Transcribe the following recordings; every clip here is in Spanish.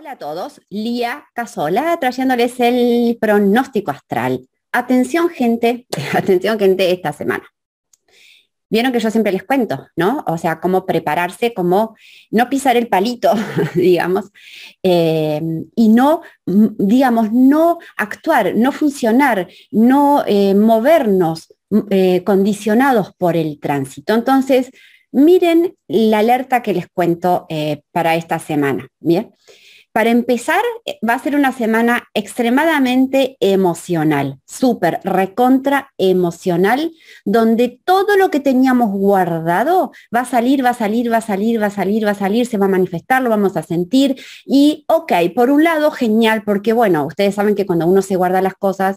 Hola a todos, Lía Casola trayéndoles el pronóstico astral. Atención gente, atención gente esta semana. Vieron que yo siempre les cuento, ¿no? O sea, cómo prepararse, cómo no pisar el palito, digamos, eh, y no, digamos, no actuar, no funcionar, no eh, movernos eh, condicionados por el tránsito. Entonces, miren la alerta que les cuento para esta semana, ¿bien? Para empezar, eh, va a ser una semana extremadamente emocional, súper, recontra emocional, donde todo lo que teníamos guardado va a salir, va a salir, va a salir, va a salir, va a salir, se va a manifestar, lo vamos a sentir. Y, ok, por un lado, genial, porque bueno, ustedes saben que cuando uno se guarda las cosas,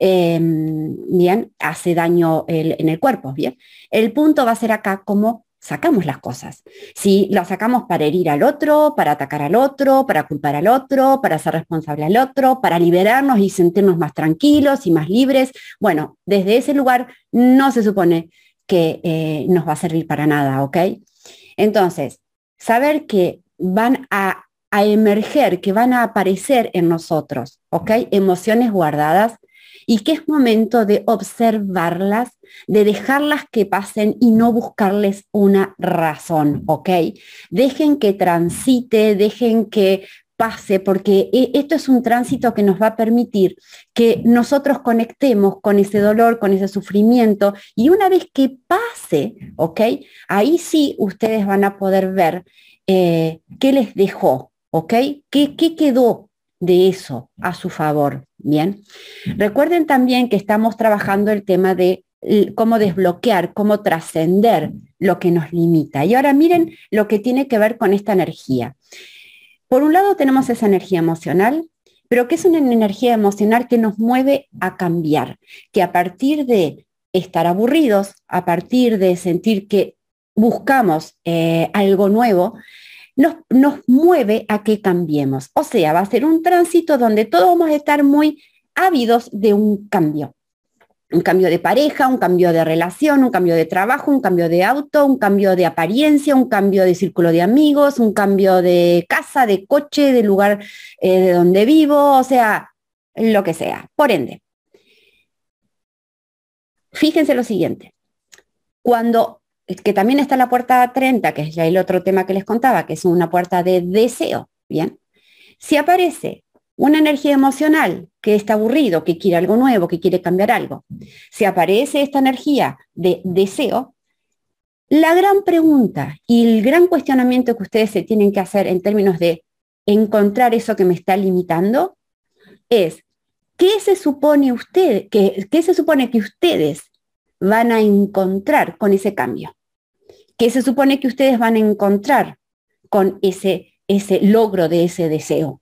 em, bien, hace daño en el cuerpo, bien. El punto va a ser acá como sacamos las cosas. Si las sacamos para herir al otro, para atacar al otro, para culpar al otro, para ser responsable al otro, para liberarnos y sentirnos más tranquilos y más libres, bueno, desde ese lugar no se supone que eh, nos va a servir para nada, ¿ok? Entonces, saber que van a, a emerger, que van a aparecer en nosotros, ¿ok? Emociones guardadas y que es momento de observarlas, de dejarlas que pasen y no buscarles una razón, ¿ok? Dejen que transite, dejen que pase, porque e, esto es un tránsito que nos va a permitir que nosotros conectemos con ese dolor, con ese sufrimiento, y una vez que pase, ¿ok? Ahí sí ustedes van a poder ver eh, qué les dejó, ¿ok? ¿Qué, qué quedó de eso a su favor? Bien. Recuerden también que estamos trabajando el tema de cómo desbloquear, cómo trascender lo que nos limita. Y ahora miren lo que tiene que ver con esta energía. Por un lado tenemos esa energía emocional, pero que es una energía emocional que nos mueve a cambiar, que a partir de estar aburridos, a partir de sentir que buscamos eh, algo nuevo, nos, mueve a que cambiemos. O sea, va a ser un tránsito donde todos vamos a estar muy ávidos de un cambio. Un cambio de pareja, un cambio de relación, un cambio de trabajo, un cambio de auto, un cambio de apariencia, un cambio de círculo de amigos, un cambio de casa, de coche, de lugar eh, de donde vivo, o sea, lo que sea. Por ende, fíjense lo siguiente. Cuando que también está la puerta 30, que es ya el otro tema que les contaba, que es una puerta de deseo, ¿bien? Si aparece una energía emocional que está aburrido, que quiere algo nuevo, que quiere cambiar algo, si aparece esta energía de deseo, la gran pregunta y el gran cuestionamiento que ustedes se tienen que hacer en términos de encontrar eso que me está limitando es, ¿qué se supone usted, que, qué se supone que ustedes van a encontrar con ese cambio? ¿Qué se supone que ustedes van a encontrar con ese, ese logro de ese deseo?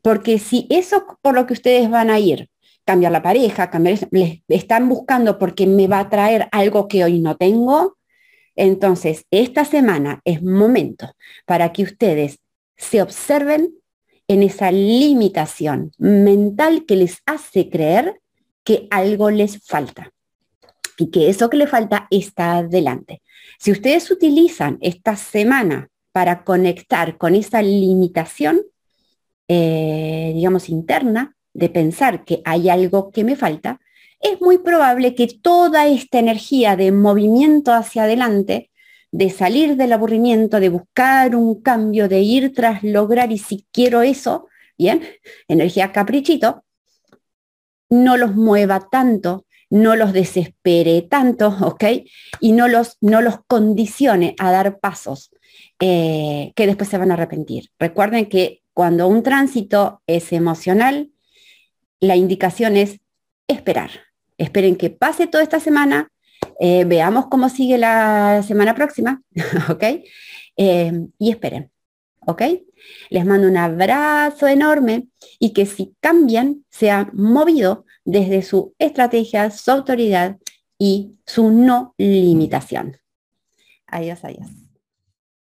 Porque si eso por lo que ustedes van a ir, cambiar la pareja, cambiar, les están buscando porque me va a traer algo que hoy no tengo, entonces esta semana es momento para que ustedes se observen en esa limitación mental que les hace creer que algo les falta y que eso que le falta está adelante. Si ustedes utilizan esta semana para conectar con esa limitación, eh, digamos, interna, de pensar que hay algo que me falta, es muy probable que toda esta energía de movimiento hacia adelante, de salir del aburrimiento, de buscar un cambio, de ir tras lograr y si quiero eso, bien, energía caprichito, no los mueva tanto no los desespere tanto, ¿ok? Y no los, no los condicione a dar pasos eh, que después se van a arrepentir. Recuerden que cuando un tránsito es emocional, la indicación es esperar. Esperen que pase toda esta semana, eh, veamos cómo sigue la semana próxima, ¿ok? Eh, y esperen, ¿ok? Les mando un abrazo enorme y que si cambian, sea movido desde su estrategia, su autoridad y su no limitación. Adiós, adiós.